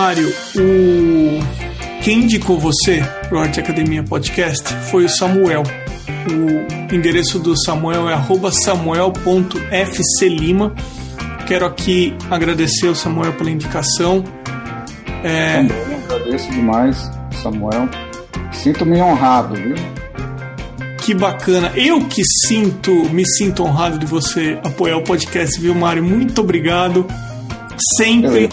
Mário, o... quem indicou você para o Arte Academia Podcast foi o Samuel. O endereço do Samuel é samuel.fclima. Quero aqui agradecer ao Samuel pela indicação. É... Também agradeço demais, Samuel. Sinto-me honrado, viu? Que bacana. Eu que sinto, me sinto honrado de você apoiar o podcast, viu, Mário? Muito obrigado. Sempre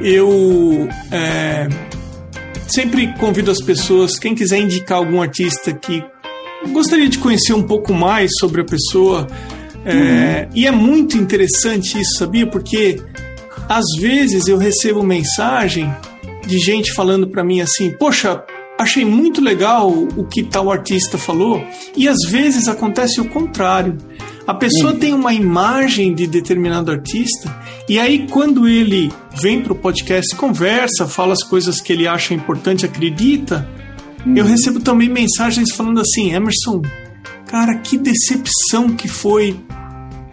eu é, sempre convido as pessoas, quem quiser indicar algum artista que gostaria de conhecer um pouco mais sobre a pessoa. É, uhum. E é muito interessante isso, sabia? Porque às vezes eu recebo mensagem de gente falando para mim assim: Poxa, achei muito legal o que tal artista falou, e às vezes acontece o contrário. A pessoa uhum. tem uma imagem de determinado artista, e aí quando ele vem para o podcast, conversa, fala as coisas que ele acha importante, acredita, uhum. eu recebo também mensagens falando assim: Emerson, cara, que decepção que foi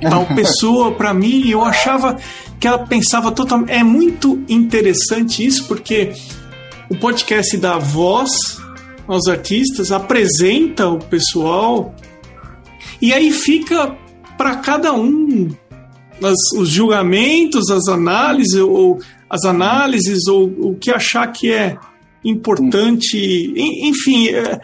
tal pessoa para mim. Eu achava que ela pensava totalmente. É muito interessante isso, porque o podcast dá voz aos artistas, apresenta o pessoal, e aí fica para cada um as, os julgamentos, as análises, ou as análises, ou o que achar que é importante. Enfim, é,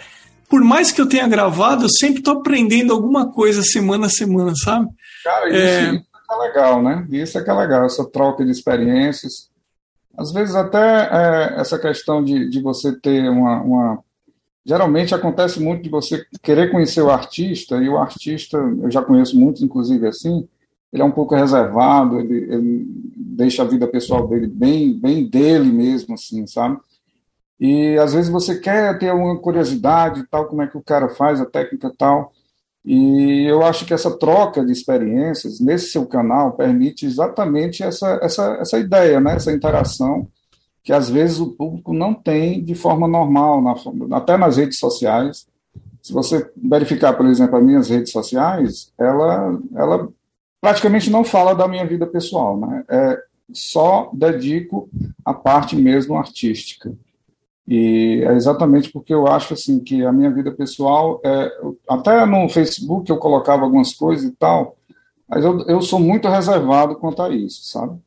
por mais que eu tenha gravado, eu sempre estou aprendendo alguma coisa semana a semana, sabe? Cara, isso é, isso é legal, né? Isso é que é legal, essa troca de experiências. Às vezes até é, essa questão de, de você ter uma, uma, Geralmente acontece muito de você querer conhecer o artista, e o artista, eu já conheço muitos, inclusive assim, ele é um pouco reservado, ele, ele deixa a vida pessoal dele bem, bem dele mesmo, assim, sabe? E às vezes você quer ter uma curiosidade tal, como é que o cara faz, a técnica tal. E eu acho que essa troca de experiências nesse seu canal permite exatamente essa, essa, essa ideia, né? essa interação que às vezes o público não tem de forma normal, na, até nas redes sociais. Se você verificar, por exemplo, as minhas redes sociais, ela, ela praticamente não fala da minha vida pessoal, né? É, só dedico a parte mesmo artística. E é exatamente porque eu acho assim que a minha vida pessoal, é, até no Facebook eu colocava algumas coisas e tal, mas eu, eu sou muito reservado quanto a isso, sabe?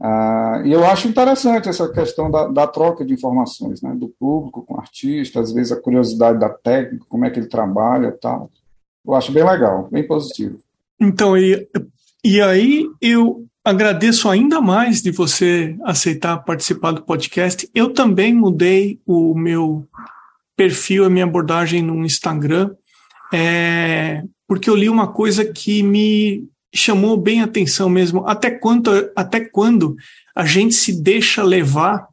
Ah, e eu acho interessante essa questão da, da, troca de informações, né, do público com o artista, às vezes a curiosidade da técnica, como é que ele trabalha e tal. Eu acho bem legal, bem positivo. Então, e, e aí eu agradeço ainda mais de você aceitar participar do podcast. Eu também mudei o meu perfil, a minha abordagem no Instagram, é, porque eu li uma coisa que me chamou bem a atenção mesmo. Até quando, até quando a gente se deixa levar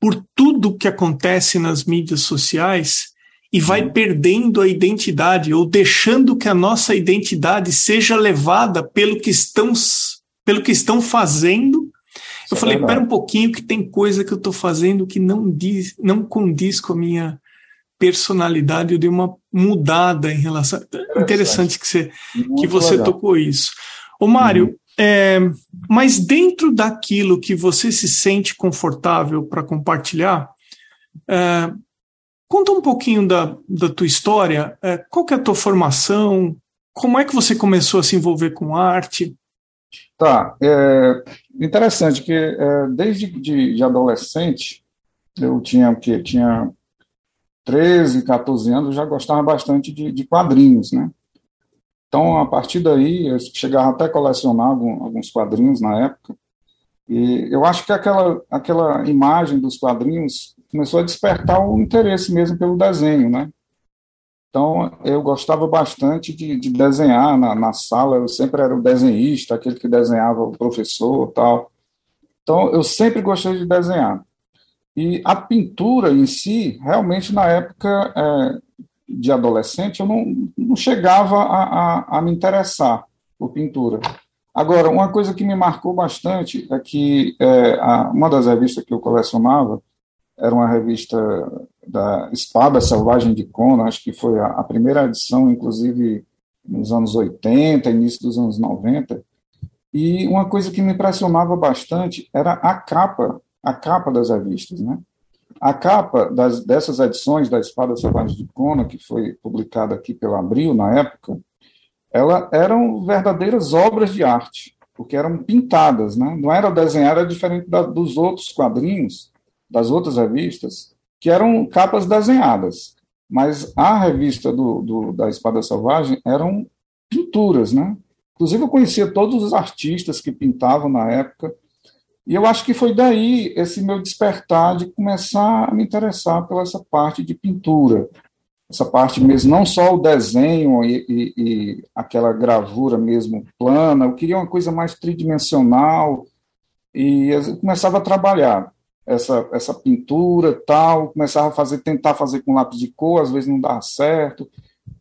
por tudo que acontece nas mídias sociais e vai uhum. perdendo a identidade ou deixando que a nossa identidade seja levada pelo que estão, pelo que estão fazendo. Eu falei, espera um pouquinho que tem coisa que eu estou fazendo que não diz, não condiz com a minha personalidade, eu dei uma mudada em relação. Interessante, Interessante que você, que você tocou isso. Ô, Mário, uhum. é, mas dentro daquilo que você se sente confortável para compartilhar, é, conta um pouquinho da, da tua história. É, qual que é a tua formação? Como é que você começou a se envolver com arte? Tá, é interessante que é, desde de, de adolescente eu tinha que tinha 13, 14 anos, já gostava bastante de, de quadrinhos, né? Então, a partir daí, eu chegava até a colecionar alguns quadrinhos na época, e eu acho que aquela, aquela imagem dos quadrinhos começou a despertar o interesse mesmo pelo desenho, né? Então, eu gostava bastante de, de desenhar na, na, sala, eu sempre era o desenhista, aquele que desenhava o professor tal. Então, eu sempre gostei de desenhar. E a pintura em si, realmente, na época é, de adolescente, eu não, não chegava a, a, a, me interessar por pintura. Agora, uma coisa que me marcou bastante é que é, a, uma das revistas que eu colecionava era uma revista da Espada Selvagem de Conan, acho que foi a, primeira edição, inclusive nos anos 80, início dos anos 90, E uma coisa que me impressionava bastante era a capa, a capa das revistas, né? A capa das, dessas edições da Espada Selvagem de Kona, que foi publicada aqui pela Abril na época, ela eram verdadeiras obras de arte, porque eram pintadas, né? Não era desenhada diferente da, dos outros quadrinhos, das outras revistas, que eram capas desenhadas. Mas a revista do, do, da Espada Selvagem eram pinturas, né? Inclusive, eu conhecia todos os artistas que pintavam na época, e eu acho que foi daí esse meu despertar de começar a me interessar pela essa parte de pintura, essa parte mesmo, não só o desenho e, e, e aquela gravura mesmo plana, eu queria uma coisa mais tridimensional, e eu começava a trabalhar essa, essa pintura tal, começava a fazer, tentar fazer com lápis de cor, às vezes não dava certo,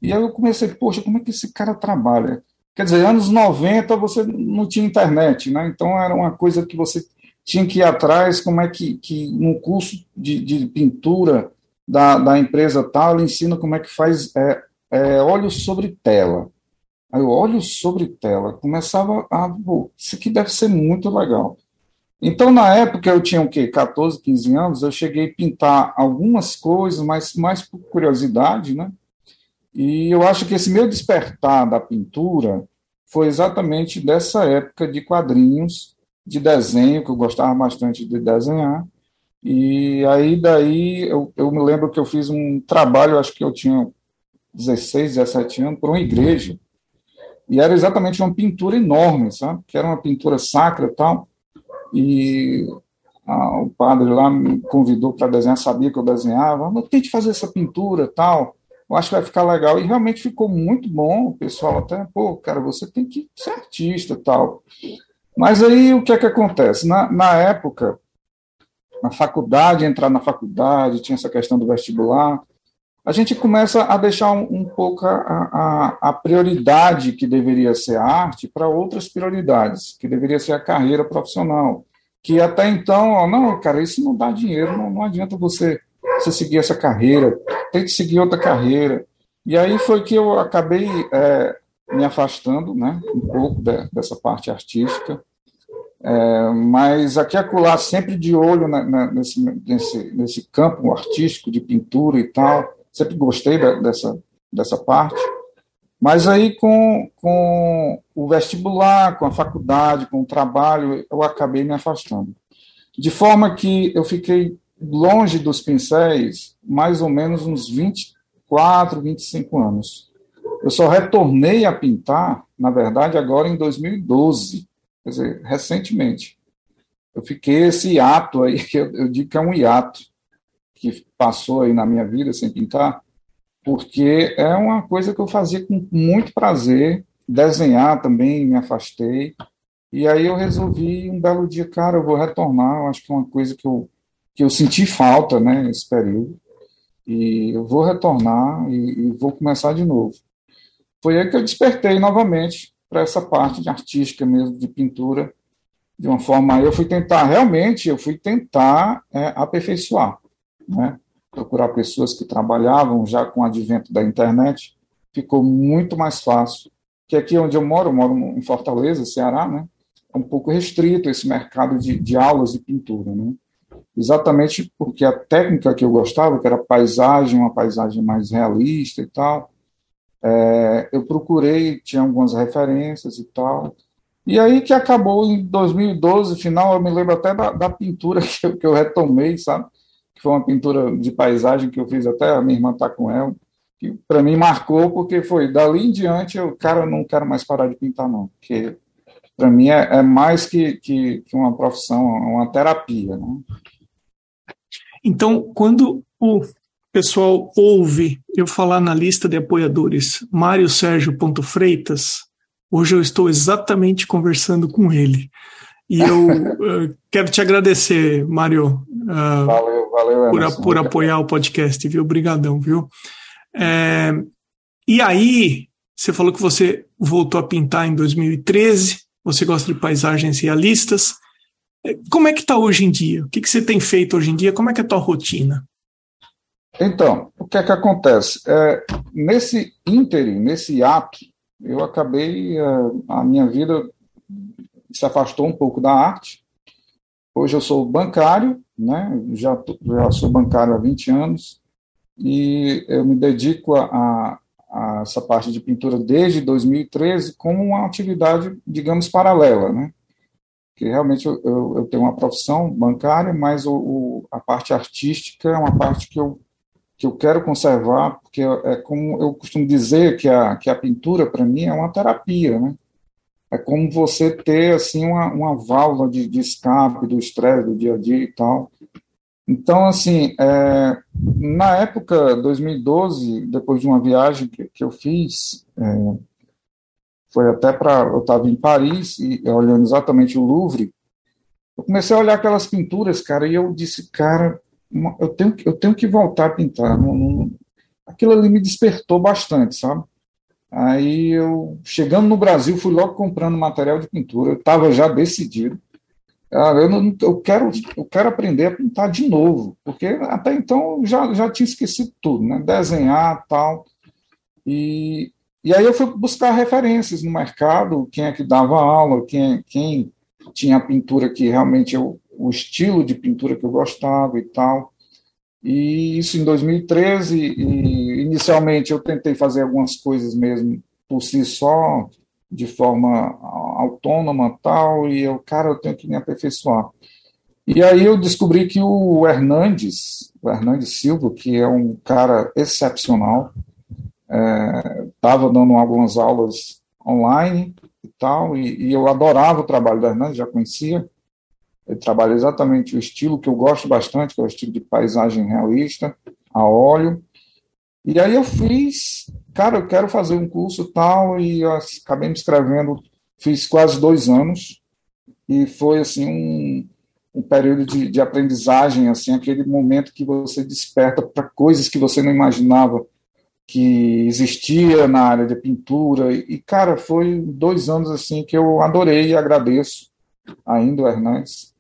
e aí eu comecei, poxa, como é que esse cara trabalha? Quer dizer, anos 90 você não tinha internet, né? Então era uma coisa que você tinha que ir atrás, como é que, que no curso de, de pintura da, da empresa tal, ele ensina como é que faz é, é, óleo sobre tela. Aí o óleo sobre tela começava a, pô, isso aqui deve ser muito legal. Então, na época, eu tinha o quê? 14, 15 anos, eu cheguei a pintar algumas coisas, mas mais por curiosidade, né? E eu acho que esse meu despertar da pintura foi exatamente dessa época de quadrinhos, de desenho, que eu gostava bastante de desenhar. E aí, daí, eu, eu me lembro que eu fiz um trabalho, acho que eu tinha 16, 17 anos, por uma igreja. E era exatamente uma pintura enorme, sabe? Que era uma pintura sacra e tal. E o padre lá me convidou para desenhar, sabia que eu desenhava. Não tente fazer essa pintura tal eu acho que vai ficar legal. E realmente ficou muito bom. O pessoal até, pô, cara, você tem que ser artista tal. Mas aí o que é que acontece? Na, na época, na faculdade, entrar na faculdade, tinha essa questão do vestibular, a gente começa a deixar um, um pouco a, a, a, prioridade que deveria ser a arte para outras prioridades, que deveria ser a carreira profissional. Que até então, ó, não, cara, isso não dá dinheiro, não, não adianta você você seguir essa carreira, tem que seguir outra carreira. E aí foi que eu acabei é, me afastando né, um pouco de, dessa parte artística, é, mas aqui acolá sempre de olho na, na, nesse, nesse, nesse campo artístico de pintura e tal, sempre gostei dessa, dessa parte. Mas aí com, com o vestibular, com a faculdade, com o trabalho, eu acabei me afastando. De forma que eu fiquei longe dos pincéis mais ou menos uns 24, 25 anos. Eu só retornei a pintar, na verdade, agora em 2012, quer dizer, recentemente. Eu fiquei esse hiato aí, que eu, eu digo que é um hiato, que passou aí na minha vida sem pintar, porque é uma coisa que eu fazia com muito prazer, desenhar também, me afastei, e aí eu resolvi um belo dia, cara, eu vou retornar, eu acho que é uma coisa que eu que eu senti falta, né, nesse período, e eu vou retornar e, e vou começar de novo. Foi aí que eu despertei novamente para essa parte de artística mesmo, de pintura, de uma forma. Eu fui tentar, realmente, eu fui tentar é, aperfeiçoar, né? procurar pessoas que trabalhavam já com o advento da internet, ficou muito mais fácil. Que aqui onde eu moro, moro em Fortaleza, Ceará, né? É um pouco restrito esse mercado de, de aulas de pintura, né? exatamente porque a técnica que eu gostava, que era paisagem, uma paisagem mais realista e tal, é, eu procurei, tinha algumas referências e tal, e aí que acabou em 2012, final, eu me lembro até da, da pintura que eu, que eu, retomei, sabe? Que foi uma pintura de paisagem que eu fiz até, a minha irmã está com ela, que para mim marcou, porque foi dali em diante, eu, cara, não quero mais parar de pintar, não, porque para mim é, é mais que, que, que, uma profissão, uma terapia, né? Então, quando o pessoal ouve eu falar na lista de apoiadores Mário Sérgio Freitas, hoje eu estou exatamente conversando com ele. E eu uh, quero te agradecer, Mário, uh, valeu, valeu, por, por apoiar o podcast, viu? Obrigadão, viu? É, e aí, você falou que você voltou a pintar em 2013, você gosta de paisagens realistas. Como é que está hoje em dia? O que, que você tem feito hoje em dia? Como é que é a tua rotina? Então, o que é que acontece? É, nesse ínterim, nesse ato, eu acabei, é, a minha vida se afastou um pouco da arte. Hoje eu sou bancário, né? já, já sou bancário há 20 anos, e eu me dedico a, a essa parte de pintura desde 2013 como uma atividade, digamos, paralela, né? Que realmente eu, eu, eu tenho uma profissão bancária, mas o, o, a parte artística é uma parte que eu que eu quero conservar, porque é como eu costumo dizer que a, que a pintura, para mim, é uma terapia, né? É como você ter, assim, uma, uma válvula de, de escape do estresse do dia a dia e tal. Então, assim, é, na época, 2012, depois de uma viagem que, que eu fiz, é, foi até para. Eu estava em Paris, e olhando exatamente o Louvre, eu comecei a olhar aquelas pinturas, cara, e eu disse, cara, eu tenho, eu tenho que voltar a pintar. Não, não, aquilo ali me despertou bastante, sabe? Aí eu, chegando no Brasil, fui logo comprando material de pintura. Eu estava já decidido. Ah, eu, não, eu, quero, eu quero aprender a pintar de novo, porque até então já, já tinha esquecido tudo, né? Desenhar tal. E, e aí eu fui buscar referências no mercado, quem é que dava aula, quem, quem tinha a pintura que realmente eu, o estilo de pintura que eu gostava e tal. E isso em 2013, e inicialmente eu tentei fazer algumas coisas mesmo por si só, de forma autônoma tal, e eu, cara, eu tenho que me aperfeiçoar. E aí eu descobri que o Hernandes, o Hernandes Silva, que é um cara excepcional, estava é, dando algumas aulas online e tal, e, e eu adorava o trabalho do Hernandes, já conhecia, ele trabalha exatamente o estilo que eu gosto bastante, que é o estilo de paisagem realista, a óleo. E aí eu fiz, cara, eu quero fazer um curso tal, e acabei me inscrevendo, fiz quase dois anos, e foi assim um, um período de, de aprendizagem, assim, aquele momento que você desperta para coisas que você não imaginava que existia na área de pintura. E, cara, foi dois anos assim que eu adorei e agradeço ainda o Hernandes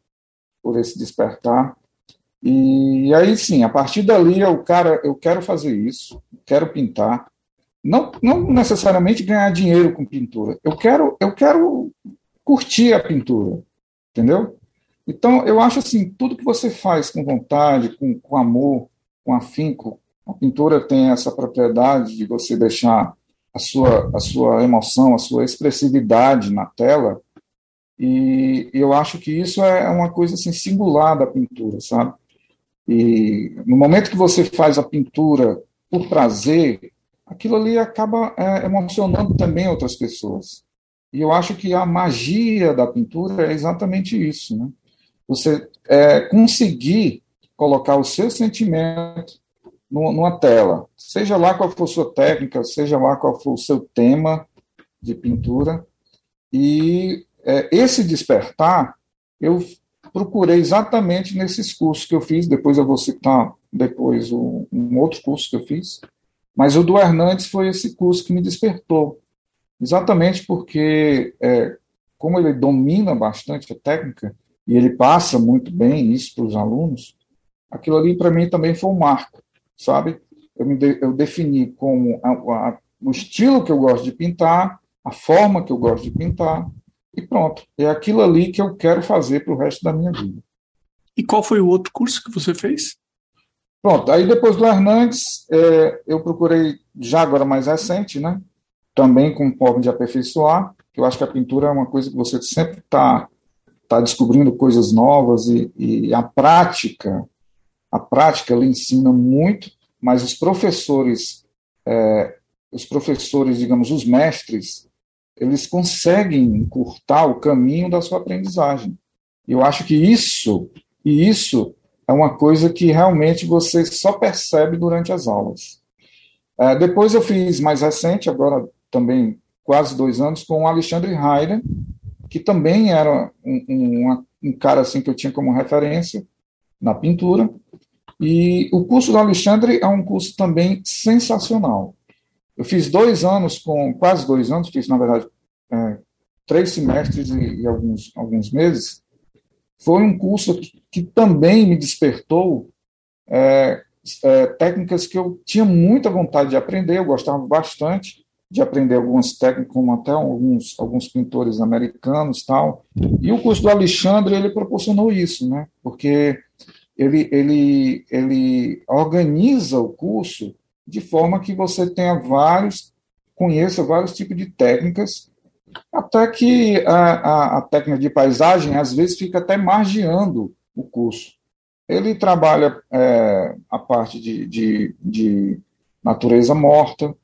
por esse despertar. E aí sim, a partir dali eu, cara, eu quero fazer isso, quero pintar. Não, não necessariamente ganhar dinheiro com pintura. Eu quero, eu quero curtir a pintura, entendeu? Então, eu acho assim, tudo que você faz com vontade, com, com amor, com afinco, a pintura tem essa propriedade de você deixar a sua, a sua emoção, a sua expressividade na tela, e eu acho que isso é uma coisa assim, singular da pintura, sabe? E no momento que você faz a pintura por prazer, aquilo ali acaba é, emocionando também outras pessoas. E eu acho que a magia da pintura é exatamente isso, né? Você é, conseguir colocar o seu sentimento numa tela, seja lá qual for sua técnica, seja lá qual for o seu tema de pintura, e esse despertar, eu procurei exatamente nesses cursos que eu fiz, depois eu vou citar depois um, um outro curso que eu fiz, mas o do Hernandes foi esse curso que me despertou, exatamente porque, é, como ele domina bastante a técnica, e ele passa muito bem isso para os alunos, aquilo ali para mim também foi um marco, sabe? Eu, me de, eu defini como a, a, o estilo que eu gosto de pintar, a forma que eu gosto de pintar, e pronto. É aquilo ali que eu quero fazer para o resto da minha vida. E qual foi o outro curso que você fez? Pronto, aí depois do Hernandes, é, eu procurei, já agora mais recente, né? Também com forma de aperfeiçoar, que eu acho que a pintura é uma coisa que você sempre está tá descobrindo coisas novas e, e a prática, a prática ela ensina muito, mas os professores, é, os professores, digamos, os mestres, eles conseguem encurtar o caminho da sua aprendizagem. Eu acho que isso, e isso é uma coisa que realmente você só percebe durante as aulas. É, depois eu fiz mais recente, agora também quase dois anos, com o Alexandre Heider, que também era um, um, um cara assim que eu tinha como referência na pintura. E o curso do Alexandre é um curso também sensacional. Eu fiz dois anos com, quase dois anos, fiz, na verdade, é, três semestres e, e, alguns, alguns meses. Foi um curso que, que também me despertou é, é, técnicas que eu tinha muita vontade de aprender, eu gostava bastante, de aprender algumas técnicas, como até alguns, alguns pintores americanos tal. E o curso do Alexandre, ele proporcionou isso, né? Porque ele, ele, ele organiza o curso de forma que você tenha vários, conheça vários tipos de técnicas, até que a, a, a técnica de paisagem, às vezes, fica até margeando o curso. Ele trabalha é, a parte de, de, de natureza morta,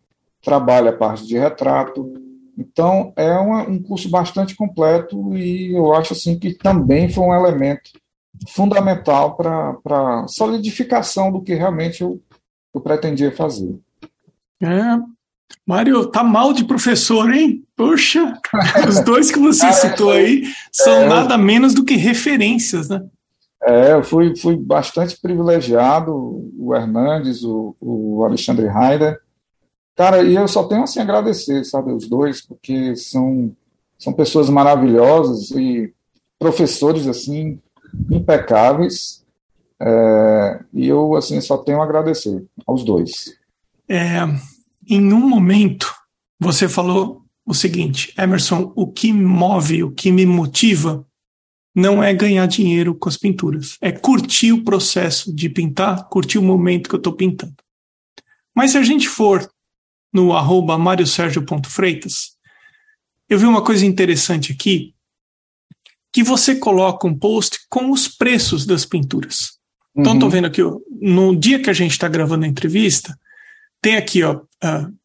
trabalha a parte de retrato. Então, é uma, um curso bastante completo e eu acho assim que também foi um elemento fundamental para a solidificação do que realmente eu, eu pretendia fazer. É, Mário, tá mal de professor, hein? Poxa, os dois que você citou aí são é, nada menos do que referências, né? É, eu fui, fui bastante privilegiado, o Hernandes, o, o Alexandre Heider, Cara, e eu só tenho assim a agradecer, sabe, os dois, porque são, são pessoas maravilhosas e professores assim impecáveis. É, e eu assim só tenho a agradecer aos dois. É, em um momento você falou o seguinte, Emerson, o que move, o que me motiva não é ganhar dinheiro com as pinturas, é curtir o processo de pintar, curtir o momento que eu estou pintando. Mas se a gente for no arroba mariosergio.freitas, eu vi uma coisa interessante aqui, que você coloca um post com os preços das pinturas. Então, estou uhum. vendo aqui, ó, no dia que a gente está gravando a entrevista, tem aqui, ó, uh,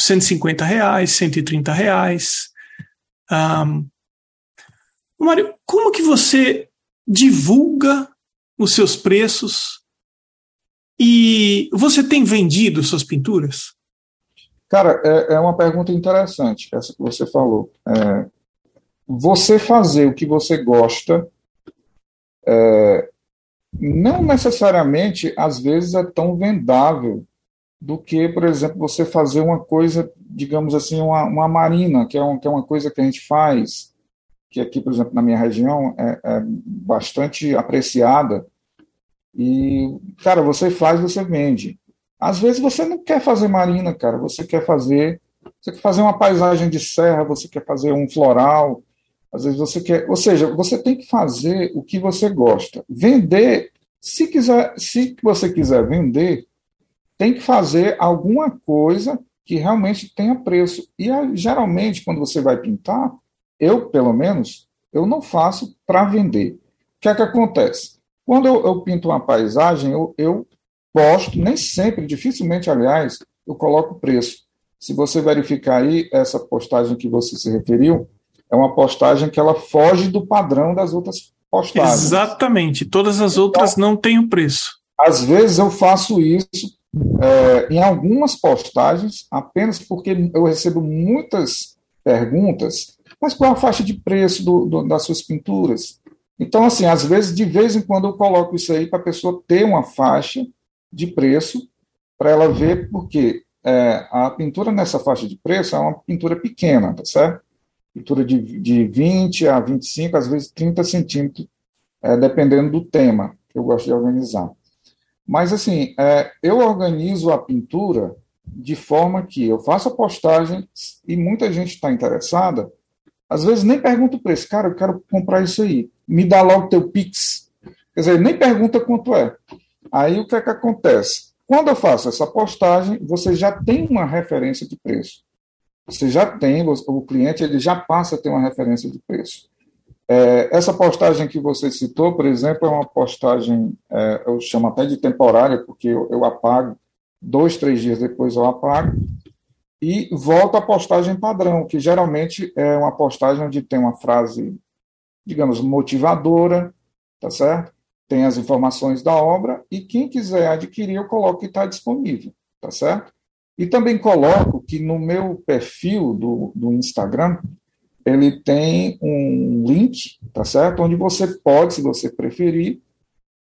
150 reais, 130 reais. Um, Mário, como que você divulga os seus preços e você tem vendido suas pinturas? Cara, é, é uma pergunta interessante, essa que você falou. É, você fazer o que você gosta é, não necessariamente, às vezes, é tão vendável do que, por exemplo, você fazer uma coisa, digamos assim, uma, uma marina, que é, um, que é uma coisa que a gente faz, que aqui, por exemplo, na minha região, é, é bastante apreciada. E, cara, você faz, você vende. Às vezes você não quer fazer marina, cara, você quer fazer, você quer fazer uma paisagem de serra, você quer fazer um floral, às vezes você quer, ou seja, você tem que fazer o que você gosta. Vender, se quiser, se você quiser vender, tem que fazer alguma coisa que realmente tenha preço. E geralmente quando você vai pintar, eu pelo menos, eu não faço para vender. O que é que acontece? Quando eu, eu pinto uma paisagem, eu, eu posto, nem sempre, dificilmente, aliás, eu coloco preço. Se você verificar aí, essa postagem que você se referiu, é uma postagem que ela foge do padrão das outras postagens. Exatamente. Todas as então, outras não têm o preço. Às vezes eu faço isso é, em algumas postagens, apenas porque eu recebo muitas perguntas, mas qual a faixa de preço do, do, das suas pinturas? Então, assim, às vezes, de vez em quando eu coloco isso aí para a pessoa ter uma faixa de preço para ela ver, porque é, a pintura nessa faixa de preço é uma pintura pequena, tá certo? Pintura de, de 20 a 25, às vezes 30 centímetros, é, dependendo do tema que eu gosto de organizar. Mas, assim, é, eu organizo a pintura de forma que eu faço a postagem e muita gente está interessada, às vezes nem pergunta o preço, cara, eu quero comprar isso aí, me dá logo o teu Pix. Quer dizer, nem pergunta quanto é. Aí o que é que acontece? Quando eu faço essa postagem, você já tem uma referência de preço. Você já tem, o cliente ele já passa a ter uma referência de preço. É, essa postagem que você citou, por exemplo, é uma postagem, é, eu chamo até de temporária, porque eu, eu, apago, dois, três dias depois eu apago, e volto à postagem padrão, que geralmente é uma postagem onde tem uma frase, digamos, motivadora, tá certo? tem as informações da obra e quem quiser adquirir, eu coloco que está disponível, tá certo? E também coloco que no meu perfil do, do Instagram, ele tem um link, tá certo? Onde você pode, se você preferir,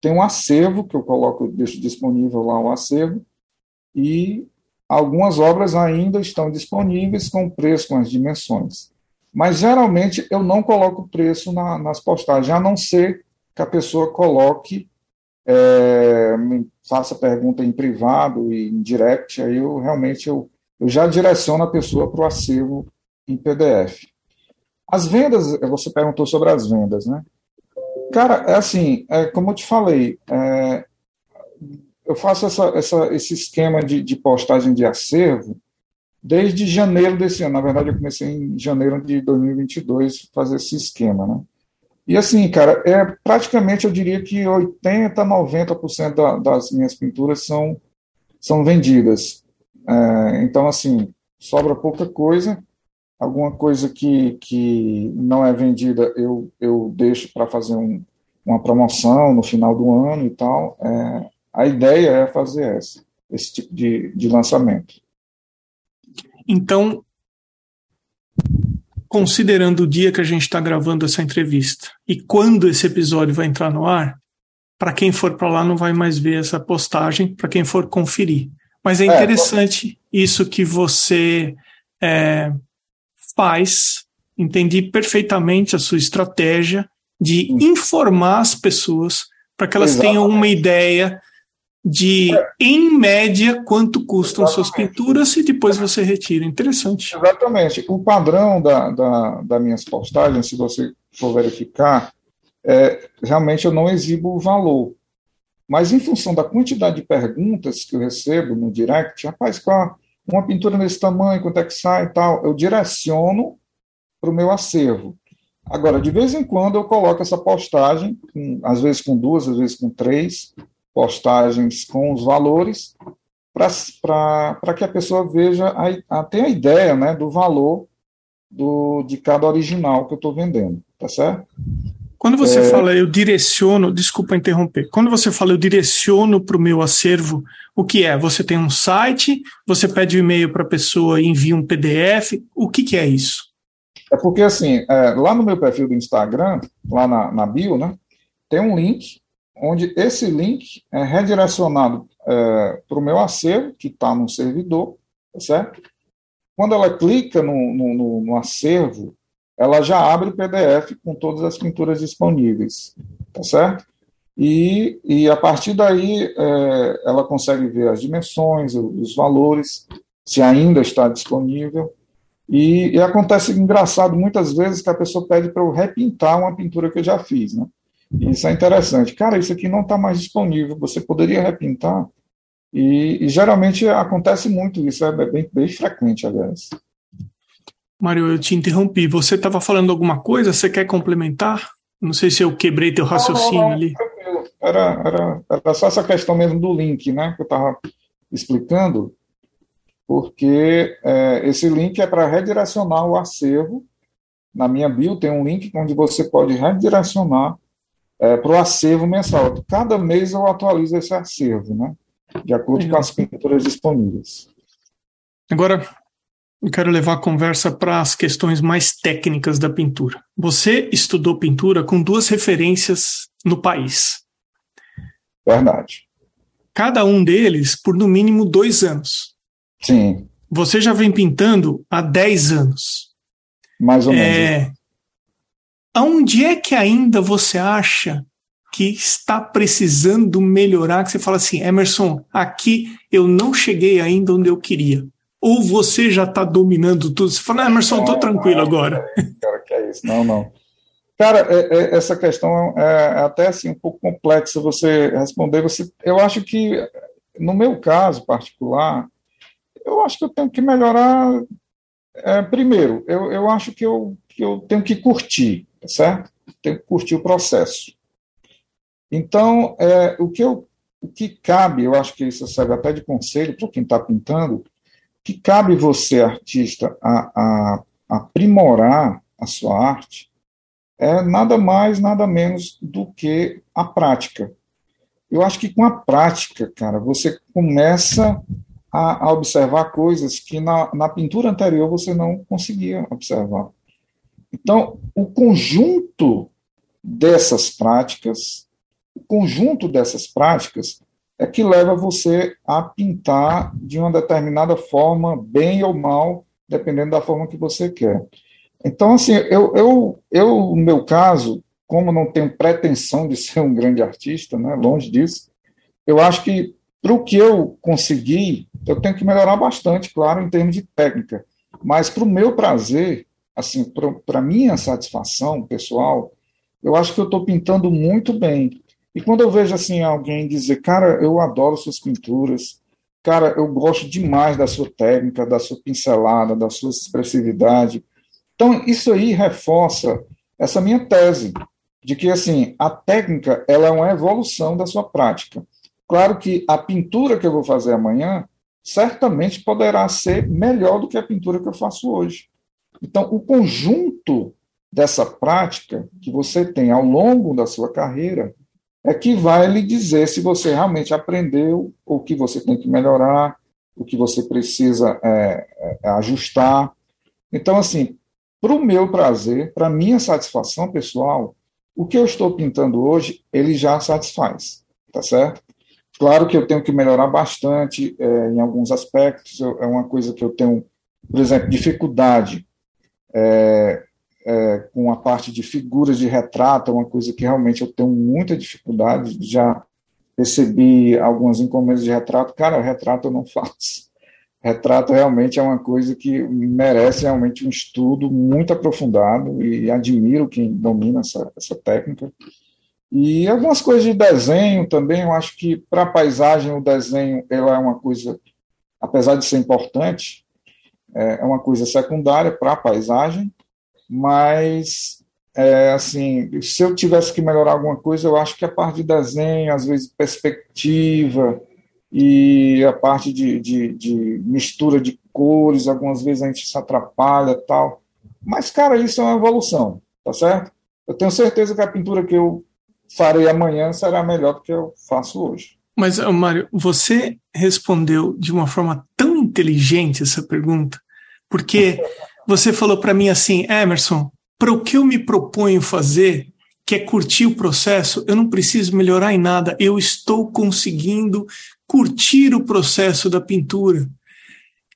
tem um acervo que eu coloco, deixo disponível lá o acervo, e algumas obras ainda estão disponíveis com preço, com as dimensões. Mas geralmente eu não coloco preço na, nas postagens, a não ser que a pessoa coloque, é, me faça pergunta em privado e em direct, aí eu realmente eu, eu já direciono a pessoa para o acervo em PDF. As vendas, você perguntou sobre as vendas, né? Cara, é assim, é, como eu te falei, é, eu faço essa, essa, esse esquema de, de, postagem de acervo desde janeiro desse ano. Na verdade, eu comecei em janeiro de 2022 fazer esse esquema, né? E assim, cara, é praticamente eu diria que 80, 90% da, das minhas pinturas são, são vendidas. É, então, assim, sobra pouca coisa. Alguma coisa que, que não é vendida eu, eu deixo para fazer um, uma promoção no final do ano e tal. É, a ideia é fazer essa, esse tipo de, de lançamento. Então, considerando o dia que a gente está gravando essa entrevista e quando esse episódio vai entrar no ar, para quem for para lá não vai mais ver essa postagem, para quem for conferir. Mas é, é interessante é, isso que você é, faz, entendi perfeitamente a sua estratégia de informar as pessoas para que elas Exatamente. tenham uma ideia de, em média, quanto custam Exatamente. suas pinturas e depois você retira. Interessante. Exatamente. O padrão da, da, das minhas postagens, se você for verificar, é, realmente eu não exibo o valor. Mas em função da quantidade de perguntas que eu recebo no direct, rapaz, qual uma pintura nesse tamanho, quanto é que sai e tal, eu direciono para o meu acervo. Agora, de vez em quando eu coloco essa postagem, com, às vezes com duas, às vezes com três postagens com os valores, para que a pessoa veja, a, a, tenha a ideia né, do valor do, de cada original que eu estou vendendo, tá certo? Quando você é... fala eu direciono, desculpa interromper, quando você fala eu direciono para o meu acervo, o que é? Você tem um site, você pede um e-mail para a pessoa e envia um PDF, o que, que é isso? É porque, assim, é, lá no meu perfil do Instagram, lá na, na bio, né, tem um link, onde esse link é redirecionado é, para o meu acervo, que está no servidor, tá certo? Quando ela clica no, no, no acervo, ela já abre o PDF com todas as pinturas disponíveis, tá certo? E, e a partir daí é, ela consegue ver as dimensões, os valores, se ainda está disponível. E, e, acontece engraçado muitas vezes que a pessoa pede para eu repintar uma pintura que eu já fiz, né? Isso é interessante. Cara, isso aqui não está mais disponível, você poderia repintar? E, e, geralmente acontece muito isso, é bem, bem frequente, aliás. Mário, eu te interrompi. Você estava falando alguma coisa? Você quer complementar? Não sei se eu quebrei teu raciocínio não, não, não, ali. Era, era, era só essa questão mesmo do link, né? Que eu estava explicando, porque é, esse link é para redirecionar o acervo. Na minha bio tem um link onde você pode redirecionar é, para o acervo mensal. Cada mês eu atualizo esse acervo, né? De acordo com as pinturas disponíveis. Agora, eu quero levar a conversa para as questões mais técnicas da pintura. Você estudou pintura com duas referências no país. Verdade. Cada um deles por no mínimo dois anos. Sim. Você já vem pintando há dez anos. Mais ou menos. É... Aonde é que ainda você acha que está precisando melhorar? Que você fala assim, Emerson, aqui eu não cheguei ainda onde eu queria. Ou você já está dominando tudo? Você fala, Emerson, estou tranquilo agora. Cara, que é isso? Não, não. Cara, é, é, essa questão é até assim um pouco complexa você responder. Você, eu acho que no meu caso particular, eu acho que eu tenho que melhorar. É, primeiro, eu, eu acho que eu, que eu tenho que curtir, certo? Tenho que curtir o processo. Então, é, o que eu, o que cabe, eu acho que isso serve até de conselho para quem está pintando, que cabe você, artista, a, a, aprimorar a sua arte é nada mais, nada menos do que a prática. Eu acho que com a prática, cara, você começa a, a observar coisas que na, na pintura anterior você não conseguia observar. Então, o conjunto dessas práticas, o conjunto dessas práticas é que leva você a pintar de uma determinada forma, bem ou mal, dependendo da forma que você quer. Então, assim, eu, eu, eu no meu caso, como não tenho pretensão de ser um grande artista, né, longe disso, eu acho que para o que eu consegui, Eu tenho que melhorar bastante, claro, em termos de técnica. Mas para o meu prazer, assim, para minha satisfação pessoal, eu acho que eu estou pintando muito bem. E quando eu vejo assim alguém dizer, cara, eu adoro suas pinturas, cara, eu gosto demais da sua técnica, da sua pincelada, da sua expressividade. Então isso aí reforça essa minha tese de que assim a técnica ela é uma evolução da sua prática. Claro que a pintura que eu vou fazer amanhã certamente poderá ser melhor do que a pintura que eu faço hoje. Então, o conjunto dessa prática que você tem ao longo da sua carreira é que vai lhe dizer se você realmente aprendeu, o que você tem que melhorar, o que você precisa é, é, ajustar. Então, assim, para o meu prazer, para minha satisfação pessoal, o que eu estou pintando hoje, ele já satisfaz, tá certo? Claro que eu tenho que melhorar bastante é, em alguns aspectos, é uma coisa que eu tenho, por exemplo, dificuldade é, é, com a parte de figuras de retrato, é uma coisa que realmente eu tenho muita dificuldade. Já recebi algumas encomendas de retrato. Cara, retrato eu não faço. Retrato realmente é uma coisa que merece realmente um estudo muito aprofundado e admiro quem domina essa, essa técnica. E algumas coisas de desenho também, eu acho que para a paisagem o desenho ela é uma coisa, apesar de ser importante, é, é uma coisa secundária para a paisagem, mas é, assim, se eu tivesse que melhorar alguma coisa, eu acho que a parte de desenho, às vezes perspectiva e a parte de, de, de mistura de cores, algumas vezes a gente se atrapalha tal. Mas, cara, isso é uma evolução, tá certo? Eu tenho certeza que a pintura que eu farei amanhã será melhor do que eu faço hoje. Mas, Mário, você respondeu de uma forma tão inteligente essa pergunta, porque você falou para mim assim, Emerson, para o que eu me proponho fazer, que é curtir o processo, eu não preciso melhorar em nada, eu estou conseguindo curtir o processo da pintura.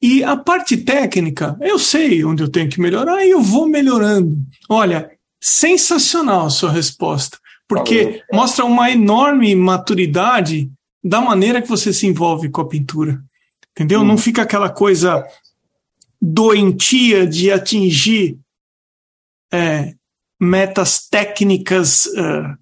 E a parte técnica, eu sei onde eu tenho que melhorar e eu vou melhorando. Olha, sensacional a sua resposta, porque mostra uma enorme maturidade da maneira que você se envolve com a pintura. Entendeu? Hum. Não fica aquela coisa doentia de atingir é, metas técnicas uh,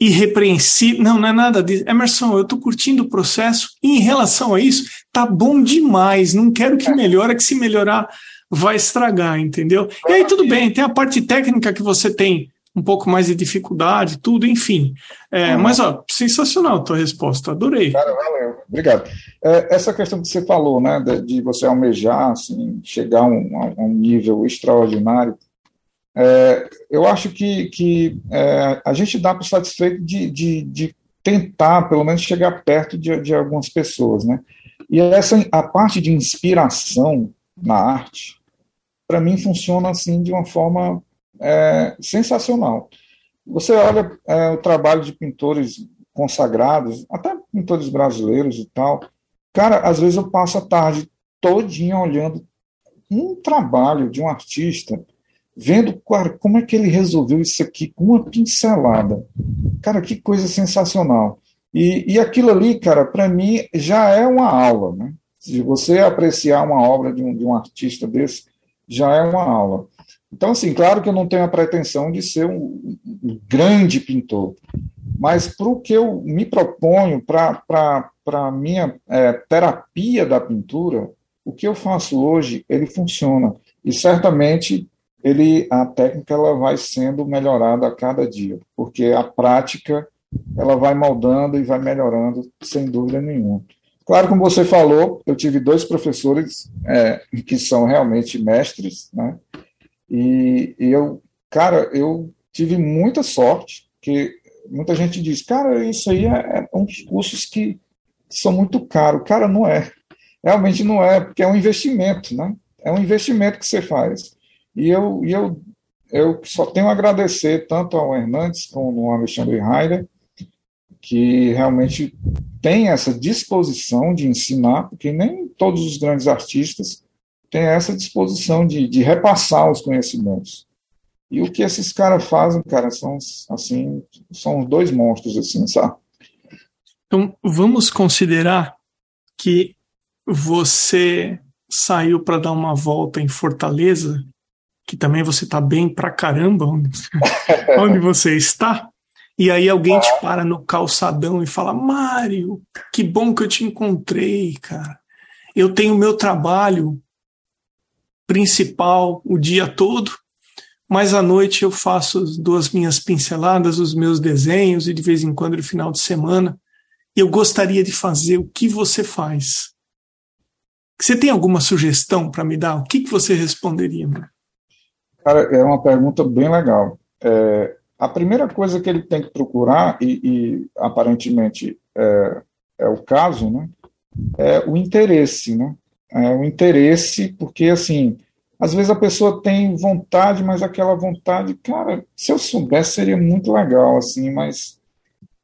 irrepreensíveis. Não, não é nada disso. Emerson, eu estou curtindo o processo e em relação a isso, tá bom demais. Não quero que melhore, que se melhorar vai estragar, entendeu? E aí tudo bem, tem a parte técnica que você tem um pouco mais de dificuldade, tudo, enfim. É, uhum. Mas, ó, sensacional a tua resposta, adorei. Cara, valeu, obrigado. É, essa questão que você falou, né, de, de você almejar, assim, chegar a um, a um nível extraordinário, é, eu acho que, que é, a gente dá por satisfeito de, de, de, tentar, pelo menos, chegar perto de, de algumas pessoas, né? E essa, a parte de inspiração na arte, para mim, funciona, assim, de uma forma é, sensacional. Você olha é, o trabalho de pintores consagrados, até pintores brasileiros e tal. Cara, às vezes eu passo a tarde todinha olhando um trabalho de um artista, vendo cara, como é que ele resolveu isso aqui com uma pincelada. Cara, que coisa sensacional. E, e aquilo ali, cara, para mim já é uma aula, né? Se você apreciar uma obra de um, de um artista desse, já é uma aula. Então, assim, claro que eu não tenho a pretensão de ser um, um grande pintor, mas para o que eu me proponho, para a minha é, terapia da pintura, o que eu faço hoje, ele funciona. E certamente ele, a técnica ela vai sendo melhorada a cada dia, porque a prática ela vai moldando e vai melhorando, sem dúvida nenhuma. Claro, como você falou, eu tive dois professores é, que são realmente mestres, né? E, e eu, cara, eu tive muita sorte, que muita gente diz, cara, isso aí é, é uns cursos que são muito caros. Cara, não é. Realmente não é, porque é um investimento, né? É um investimento que você faz. E eu, e eu, eu só tenho a agradecer tanto ao Hernandes como ao Alexandre Heider, que realmente tem essa disposição de ensinar, porque nem todos os grandes artistas tem essa disposição de, de repassar os conhecimentos. E o que esses caras fazem, cara, são assim, são dois monstros, assim, sabe? Então, vamos considerar que você saiu para dar uma volta em Fortaleza, que também você está bem pra caramba onde, onde você está, e aí alguém te para no calçadão e fala: Mário, que bom que eu te encontrei, cara. Eu tenho meu trabalho principal o dia todo, mas à noite eu faço duas minhas pinceladas, os meus desenhos e de vez em quando no final de semana. Eu gostaria de fazer o que você faz. Você tem alguma sugestão para me dar? O que, que você responderia? Cara, é uma pergunta bem legal. É, a primeira coisa que ele tem que procurar, e, e aparentemente é, é, o caso, né, é o interesse. Né? É o interesse, porque, assim, às vezes a pessoa tem vontade, mas aquela vontade, cara, se eu soubesse seria muito legal, assim, mas.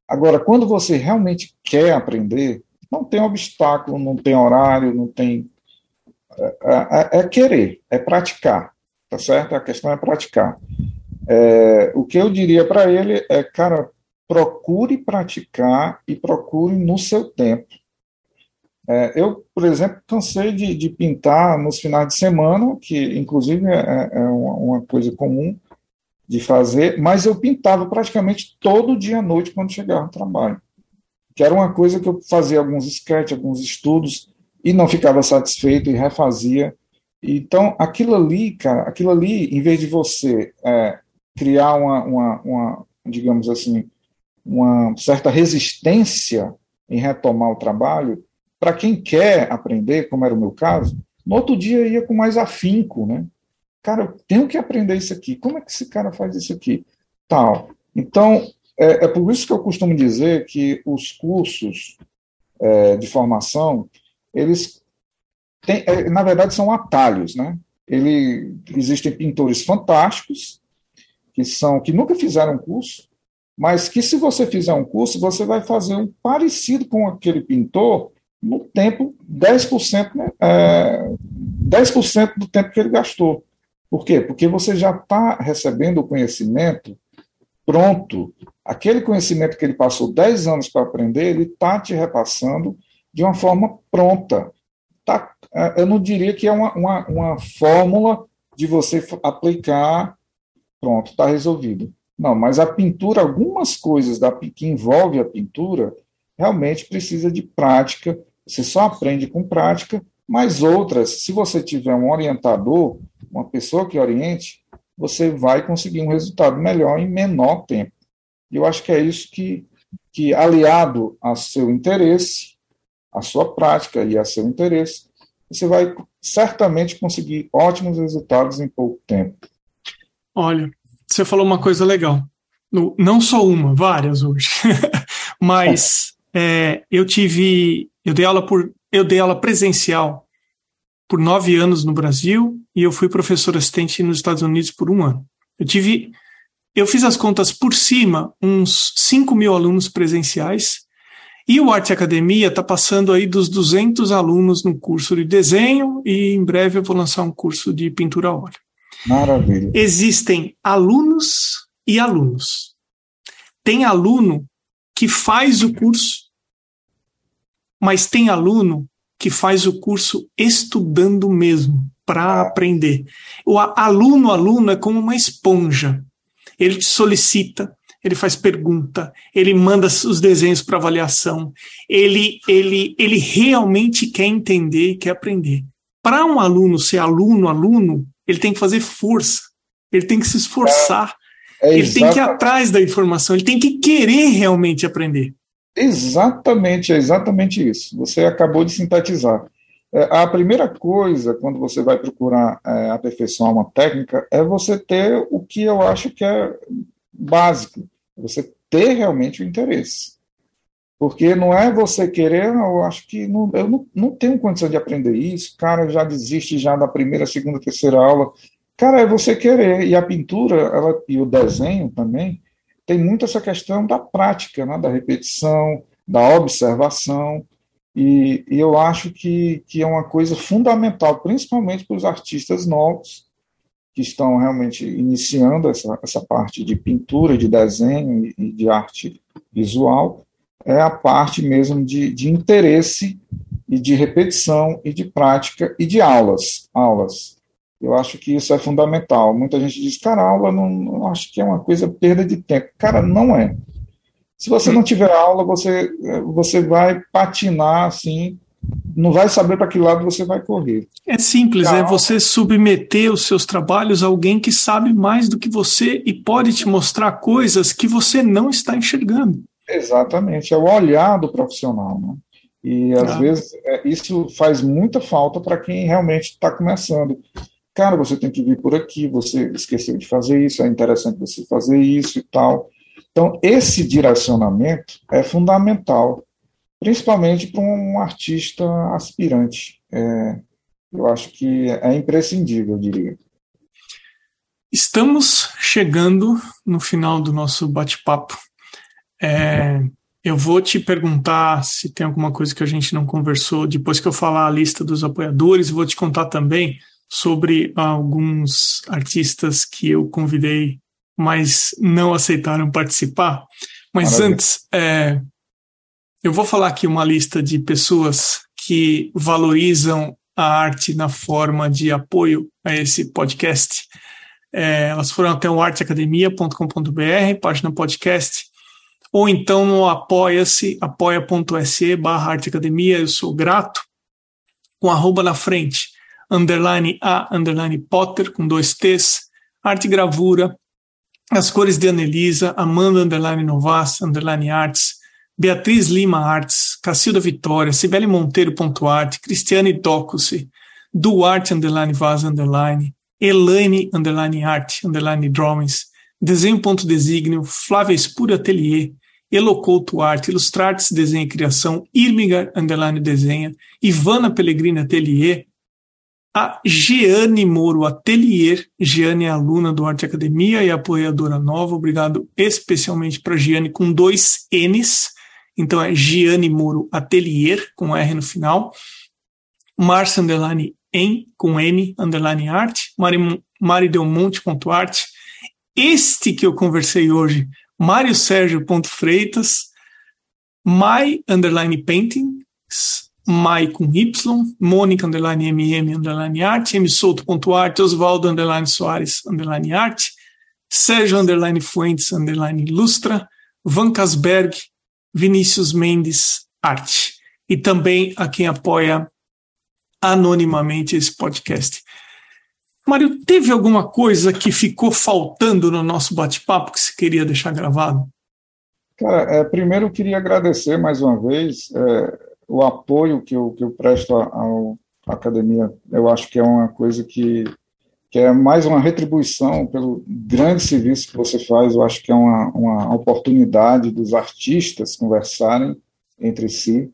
Agora, quando você realmente quer aprender, não tem obstáculo, não tem horário, não tem. É, é, é querer, é praticar, tá certo? A questão é praticar. É, o que eu diria para ele é, cara, procure praticar e procure no seu tempo. É, eu, por exemplo, cansei de, de, pintar nos finais de semana, que inclusive é, é uma, uma, coisa comum de fazer, mas eu pintava praticamente todo dia à noite quando chegava no trabalho que era uma coisa que eu fazia alguns sketches, alguns estudos, e não ficava satisfeito e refazia. Então, aquilo ali, cara, aquilo ali, em vez de você é, criar uma, uma, uma, digamos assim, uma certa resistência em retomar o trabalho, para quem quer aprender, como era o meu caso, no outro dia ia com mais afinco, né? Cara, eu tenho que aprender isso aqui. Como é que esse cara faz isso aqui? Tal. Então, é, é, por isso que eu costumo dizer que os cursos é, de formação, eles têm, é, na verdade, são atalhos, né? Ele, existem pintores fantásticos que são que nunca fizeram curso, mas que se você fizer um curso, você vai fazer um parecido com aquele pintor no tempo 10%, né, é, 10% do tempo que ele gastou. Por quê? Porque você já está recebendo o conhecimento pronto aquele conhecimento que ele passou 10 anos para aprender, ele está te repassando de uma forma pronta. Tá, é, eu não diria que é uma, uma, uma fórmula de você aplicar, pronto, está resolvido. Não, mas a pintura, algumas coisas da, que envolve a pintura, realmente precisa de prática, você só aprende com prática, mas outras, se você tiver um orientador, uma pessoa que oriente, você vai conseguir um resultado melhor em menor tempo. E eu acho que é isso que, que aliado ao seu interesse, à sua prática e a seu interesse, você vai certamente conseguir ótimos resultados em pouco tempo. Olha, você falou uma coisa legal. Não só uma, várias hoje. Mas é, eu tive, eu dei aula por, eu dei aula presencial por nove anos no Brasil e eu fui professor assistente nos Estados Unidos por um ano. Eu tive eu fiz as contas por cima, uns 5 mil alunos presenciais, e o Arte Academia está passando aí dos 200 alunos no curso de desenho, e em breve eu vou lançar um curso de pintura a óleo. Maravilha. Existem alunos e alunos. Tem aluno que faz o curso, mas tem aluno que faz o curso estudando mesmo, para aprender. O aluno, aluno é como uma esponja ele te solicita, ele faz pergunta, ele manda os desenhos para avaliação, ele, ele, ele realmente quer entender e quer aprender. Para um aluno ser aluno, aluno, ele tem que fazer força, ele tem que se esforçar, é, é ele tem que ir atrás da informação, ele tem que querer realmente aprender. Exatamente, é exatamente isso. Você acabou de sintetizar. É, a primeira coisa, quando você vai procurar é, aperfeiçoar uma técnica, é você ter o que eu acho que é básico, você ter realmente o interesse. Porque não é você querer, eu acho que não, eu não, não tenho condição de aprender isso, cara já desiste já da primeira, segunda, terceira aula. Cara, é você querer. E a pintura ela, e o desenho também tem muito essa questão da prática, né, da repetição, da observação. E, e, eu acho que, que é uma coisa fundamental, principalmente para os artistas novos, que estão realmente iniciando essa, essa parte de pintura, de desenho e, de arte visual, é a parte mesmo de, de interesse e de repetição e de prática e de aulas, aulas. Eu acho que isso é fundamental. Muita gente diz, cara, aula não, não acho que é uma coisa perda de tempo. Cara, não é. Se você não tiver aula, você, você vai patinar assim, não vai saber para que lado você vai correr. É simples, é você submeter os seus trabalhos a alguém que sabe mais do que você e pode te mostrar coisas que você não está enxergando. Exatamente, é o olhar do profissional. Né? E às ah. vezes é, isso faz muita falta para quem realmente está começando. Cara, você tem que vir por aqui, você esqueceu de fazer isso, é interessante você fazer isso e tal. Então, esse direcionamento é fundamental, principalmente para um artista aspirante. É, eu acho que é imprescindível, eu diria. Estamos chegando no final do nosso bate-papo. É, eu vou te perguntar se tem alguma coisa que a gente não conversou. Depois que eu falar a lista dos apoiadores, vou te contar também sobre alguns artistas que eu convidei, mas não aceitaram participar. Mas Maravilha. antes, é, eu vou falar aqui uma lista de pessoas que valorizam a arte na forma de apoio a esse podcast. É, elas foram até o arteacademia.com.br, página podcast, ou então no apoia-se, apoia.se barra arteacademia, eu sou grato, com arroba na frente, underline a, underline Potter, com dois T's, arte gravura, as cores de Anelisa, Amanda underline Novas, underline arts, Beatriz Lima Arts, Cacilda Vitória, Cibele Monteiro ponto arte, Cristiane Docuse, Duarte underline Vaz underline, Elaine underline art underline drawings, desenho ponto desígnio, Flávia Espúrio Atelier, Elocouto Arte, Ilustrates Desenho e Criação, Irmigar underline desenha, Ivana Pellegrini Atelier, a Jeane Moro Atelier, Jeane é aluna do Arte Academia e apoiadora nova, obrigado especialmente para Jeane com dois N's, então é Gianni Moro Atelier, com R no final. Márcia Underline em, com N, underline arte. Mari, Mari Delmonte.arte. Este que eu conversei hoje, Mário Sérgio.freitas. My Underline Paintings. My com Y. Mônica Underline MM Underline Arte. M Souto.arte. Oswaldo Underline Soares Underline Arte. Sérgio Underline Fuentes Underline Ilustra. Van Casberg Vinícius Mendes Arte. E também a quem apoia anonimamente esse podcast. Mário, teve alguma coisa que ficou faltando no nosso bate-papo que você queria deixar gravado? Cara, é, primeiro eu queria agradecer mais uma vez é, o apoio que eu, que eu presto à academia. Eu acho que é uma coisa que que é mais uma retribuição pelo grande serviço que você faz. Eu acho que é uma, uma oportunidade dos artistas conversarem entre si.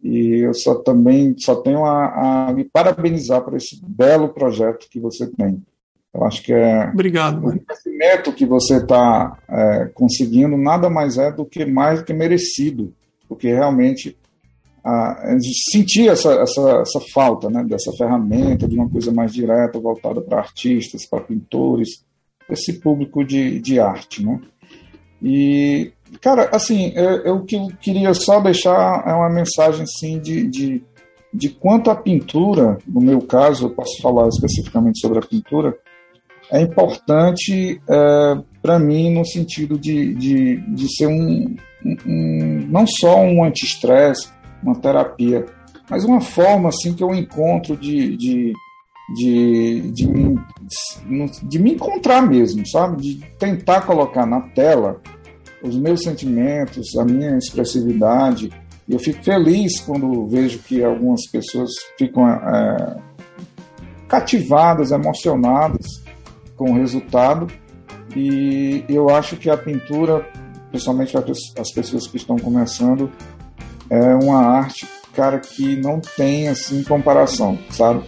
E eu só também só tenho a, a me parabenizar por esse belo projeto que você tem. Eu acho que é Obrigado, o crescimento que você está é, conseguindo nada mais é do que mais do que merecido, porque realmente a, sentir essa, essa, essa falta né, dessa ferramenta, de uma coisa mais direta, voltada para artistas, para pintores, esse público de, de arte. Né? E, cara, assim, eu, eu que queria só deixar é uma mensagem assim, de, de, de quanto a pintura, no meu caso, eu posso falar especificamente sobre a pintura, é importante é, para mim no sentido de, de, de ser um, um, não só um anti-estresse, uma terapia, mas uma forma assim que eu encontro de, de, de, de, me, de me encontrar mesmo, sabe? De tentar colocar na tela os meus sentimentos, a minha expressividade. E eu fico feliz quando vejo que algumas pessoas ficam é, cativadas, emocionadas com o resultado. E eu acho que a pintura, principalmente as pessoas que estão começando, é uma arte, cara, que não tem assim comparação, sabe?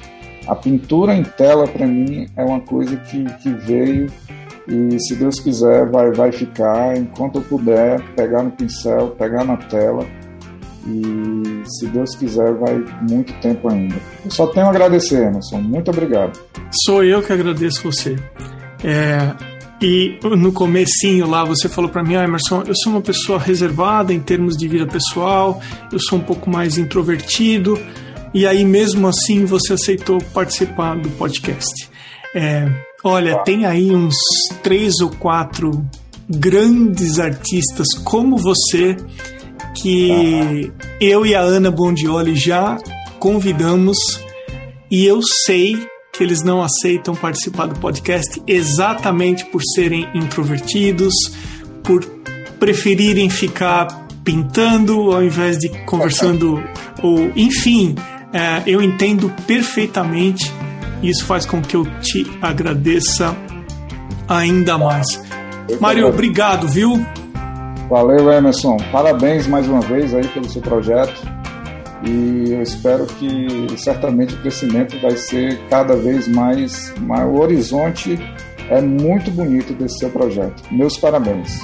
A pintura em tela para mim é uma coisa que, que veio e se Deus quiser vai vai ficar enquanto eu puder pegar no pincel, pegar na tela e se Deus quiser vai muito tempo ainda. Eu só tenho a agradecer, Emerson. Muito obrigado. Sou eu que agradeço você. É, E no comecinho lá você falou para mim, ah, Emerson, eu sou uma pessoa reservada em termos de vida pessoal, eu sou um pouco mais introvertido. E aí mesmo assim você aceitou participar do podcast. É, olha, tem aí uns três ou quatro grandes artistas como você que eu e a Ana Bondioli já convidamos e eu sei que eles não aceitam participar do podcast exatamente por serem introvertidos, por preferirem ficar pintando ao invés de conversando, ou enfim, é, eu entendo perfeitamente. E isso faz com que eu te agradeça ainda mais. Mário, obrigado, viu? Valeu, Emerson. Parabéns mais uma vez aí pelo seu projeto e eu espero que certamente o crescimento vai ser cada vez mais, mais o horizonte é muito bonito desse seu projeto. Meus parabéns.